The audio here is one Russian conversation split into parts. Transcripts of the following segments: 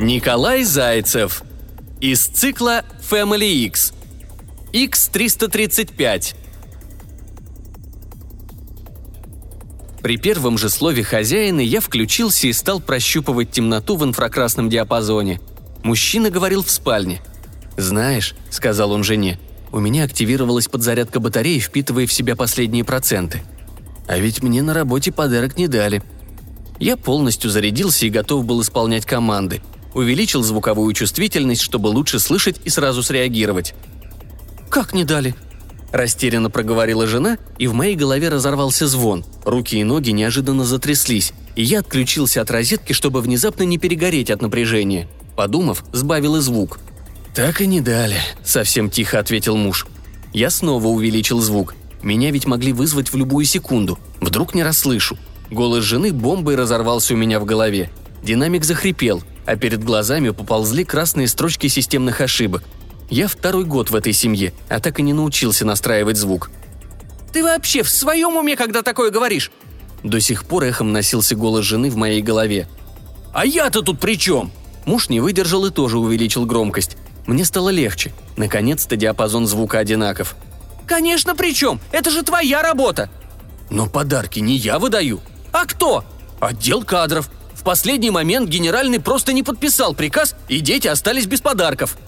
Николай Зайцев. Из цикла Family X. X335. При первом же слове хозяина я включился и стал прощупывать темноту в инфракрасном диапазоне. Мужчина говорил в спальне. «Знаешь», — сказал он жене, — «у меня активировалась подзарядка батареи, впитывая в себя последние проценты. А ведь мне на работе подарок не дали». Я полностью зарядился и готов был исполнять команды — увеличил звуковую чувствительность, чтобы лучше слышать и сразу среагировать. «Как не дали?» Растерянно проговорила жена, и в моей голове разорвался звон. Руки и ноги неожиданно затряслись, и я отключился от розетки, чтобы внезапно не перегореть от напряжения. Подумав, сбавил и звук. «Так и не дали», — совсем тихо ответил муж. Я снова увеличил звук. Меня ведь могли вызвать в любую секунду. Вдруг не расслышу. Голос жены бомбой разорвался у меня в голове. Динамик захрипел, а перед глазами поползли красные строчки системных ошибок. Я второй год в этой семье, а так и не научился настраивать звук. «Ты вообще в своем уме, когда такое говоришь?» До сих пор эхом носился голос жены в моей голове. «А я-то тут при чем?» Муж не выдержал и тоже увеличил громкость. Мне стало легче. Наконец-то диапазон звука одинаков. «Конечно при чем? Это же твоя работа!» «Но подарки не я выдаю». «А кто?» «Отдел кадров последний момент генеральный просто не подписал приказ, и дети остались без подарков.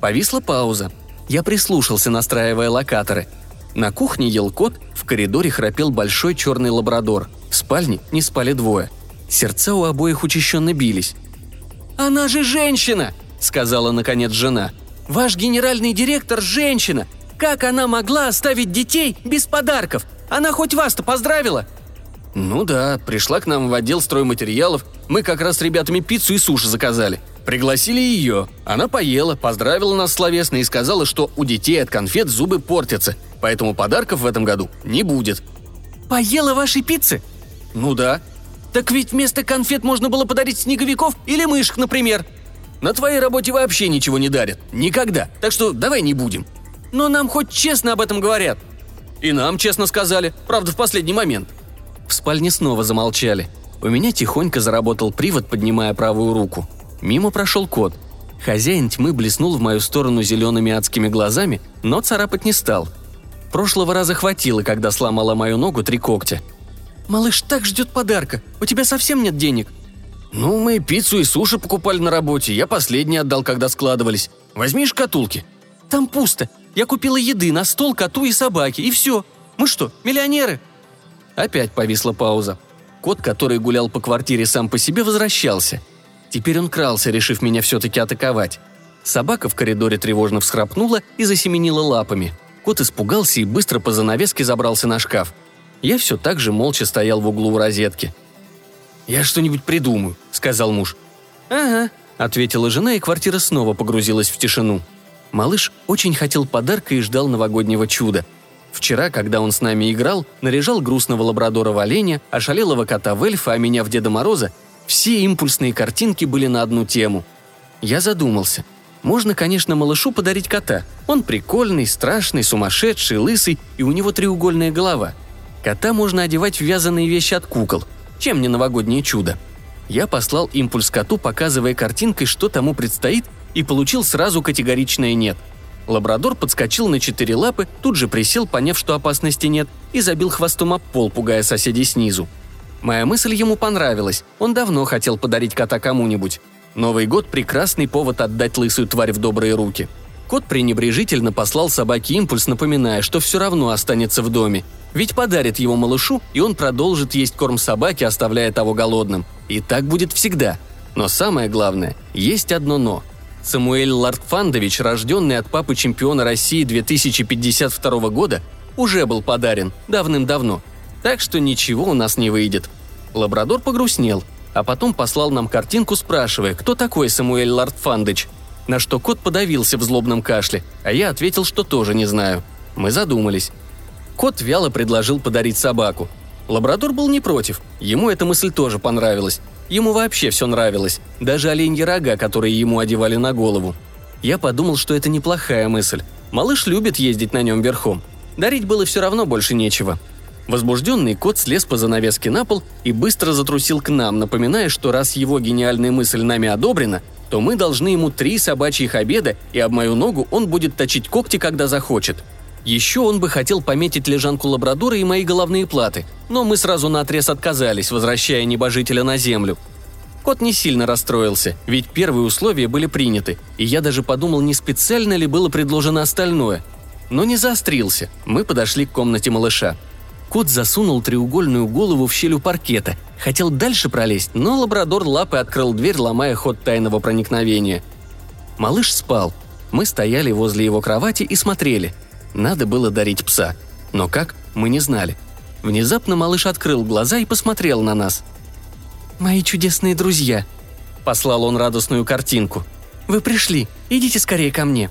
Повисла пауза. Я прислушался, настраивая локаторы. На кухне ел кот, в коридоре храпел большой черный лабрадор. В спальне не спали двое. Сердца у обоих учащенно бились. «Она же женщина!» – сказала наконец жена. «Ваш генеральный директор – женщина! Как она могла оставить детей без подарков? Она хоть вас-то поздравила?» «Ну да, пришла к нам в отдел стройматериалов. Мы как раз с ребятами пиццу и суши заказали. Пригласили ее. Она поела, поздравила нас словесно и сказала, что у детей от конфет зубы портятся, поэтому подарков в этом году не будет». «Поела вашей пиццы?» «Ну да». «Так ведь вместо конфет можно было подарить снеговиков или мышек, например». «На твоей работе вообще ничего не дарят. Никогда. Так что давай не будем». «Но нам хоть честно об этом говорят». «И нам честно сказали. Правда, в последний момент». В спальне снова замолчали. У меня тихонько заработал привод, поднимая правую руку. Мимо прошел кот. Хозяин тьмы блеснул в мою сторону зелеными адскими глазами, но царапать не стал. Прошлого раза хватило, когда сломала мою ногу три когтя. «Малыш так ждет подарка. У тебя совсем нет денег?» «Ну, мы пиццу и суши покупали на работе. Я последний отдал, когда складывались. Возьми шкатулки». «Там пусто. Я купила еды на стол коту и собаке, и все. Мы что, миллионеры?» Опять повисла пауза. Кот, который гулял по квартире сам по себе, возвращался. Теперь он крался, решив меня все-таки атаковать. Собака в коридоре тревожно всхрапнула и засеменила лапами. Кот испугался и быстро по занавеске забрался на шкаф. Я все так же молча стоял в углу у розетки. «Я что-нибудь придумаю», — сказал муж. «Ага», — ответила жена, и квартира снова погрузилась в тишину. Малыш очень хотел подарка и ждал новогоднего чуда — Вчера, когда он с нами играл, наряжал грустного лабрадора в оленя, ошалелого кота в эльфа, а меня в Деда Мороза, все импульсные картинки были на одну тему. Я задумался. Можно, конечно, малышу подарить кота. Он прикольный, страшный, сумасшедший, лысый, и у него треугольная голова. Кота можно одевать в вязаные вещи от кукол. Чем не новогоднее чудо? Я послал импульс коту, показывая картинкой, что тому предстоит, и получил сразу категоричное «нет». Лабрадор подскочил на четыре лапы, тут же присел, поняв, что опасности нет, и забил хвостом об пол, пугая соседей снизу. Моя мысль ему понравилась, он давно хотел подарить кота кому-нибудь. Новый год – прекрасный повод отдать лысую тварь в добрые руки. Кот пренебрежительно послал собаке импульс, напоминая, что все равно останется в доме. Ведь подарит его малышу, и он продолжит есть корм собаки, оставляя того голодным. И так будет всегда. Но самое главное, есть одно «но». Самуэль Лартфандович, рожденный от папы чемпиона России 2052 года, уже был подарен давным-давно. Так что ничего у нас не выйдет. Лабрадор погрустнел, а потом послал нам картинку, спрашивая, кто такой Самуэль Лартфандыч. На что кот подавился в злобном кашле, а я ответил, что тоже не знаю. Мы задумались. Кот вяло предложил подарить собаку. Лабрадор был не против, ему эта мысль тоже понравилась, Ему вообще все нравилось, даже оленьи рога, которые ему одевали на голову. Я подумал, что это неплохая мысль. Малыш любит ездить на нем верхом. Дарить было все равно больше нечего. Возбужденный кот слез по занавеске на пол и быстро затрусил к нам, напоминая, что раз его гениальная мысль нами одобрена, то мы должны ему три собачьих обеда, и об мою ногу он будет точить когти, когда захочет. Еще он бы хотел пометить лежанку лабрадора и мои головные платы, но мы сразу наотрез отказались, возвращая небожителя на землю. Кот не сильно расстроился, ведь первые условия были приняты, и я даже подумал, не специально ли было предложено остальное. Но не заострился, мы подошли к комнате малыша – Кот засунул треугольную голову в щель у паркета. Хотел дальше пролезть, но лабрадор лапой открыл дверь, ломая ход тайного проникновения. Малыш спал. Мы стояли возле его кровати и смотрели. Надо было дарить пса. Но как, мы не знали. Внезапно малыш открыл глаза и посмотрел на нас. «Мои чудесные друзья», — послал он радостную картинку. «Вы пришли, идите скорее ко мне».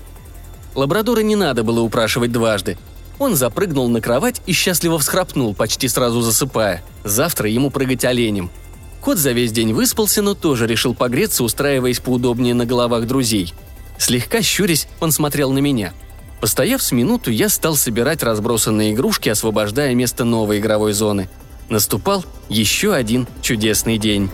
Лабрадора не надо было упрашивать дважды. Он запрыгнул на кровать и счастливо всхрапнул, почти сразу засыпая. Завтра ему прыгать оленем. Кот за весь день выспался, но тоже решил погреться, устраиваясь поудобнее на головах друзей. Слегка щурясь, он смотрел на меня. Постояв с минуту, я стал собирать разбросанные игрушки, освобождая место новой игровой зоны. Наступал еще один чудесный день.